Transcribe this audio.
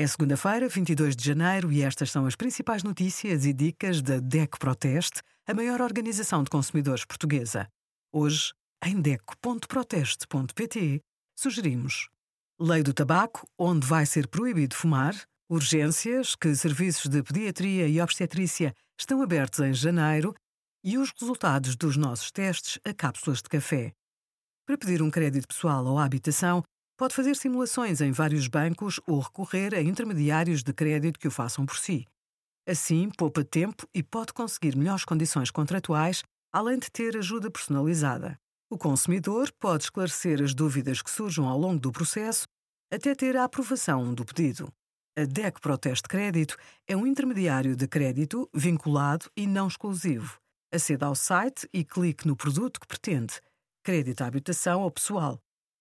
É segunda-feira, 22 de janeiro, e estas são as principais notícias e dicas da DECO Proteste, a maior organização de consumidores portuguesa. Hoje, em DECO.proteste.pt, sugerimos Lei do Tabaco, onde vai ser proibido fumar, urgências, que serviços de pediatria e obstetrícia estão abertos em janeiro e os resultados dos nossos testes a cápsulas de café. Para pedir um crédito pessoal ou habitação, Pode fazer simulações em vários bancos ou recorrer a intermediários de crédito que o façam por si. Assim, poupa tempo e pode conseguir melhores condições contratuais, além de ter ajuda personalizada. O consumidor pode esclarecer as dúvidas que surjam ao longo do processo até ter a aprovação do pedido. A DEC Proteste Crédito é um intermediário de crédito vinculado e não exclusivo. Aceda ao site e clique no produto que pretende: crédito à habitação ou pessoal.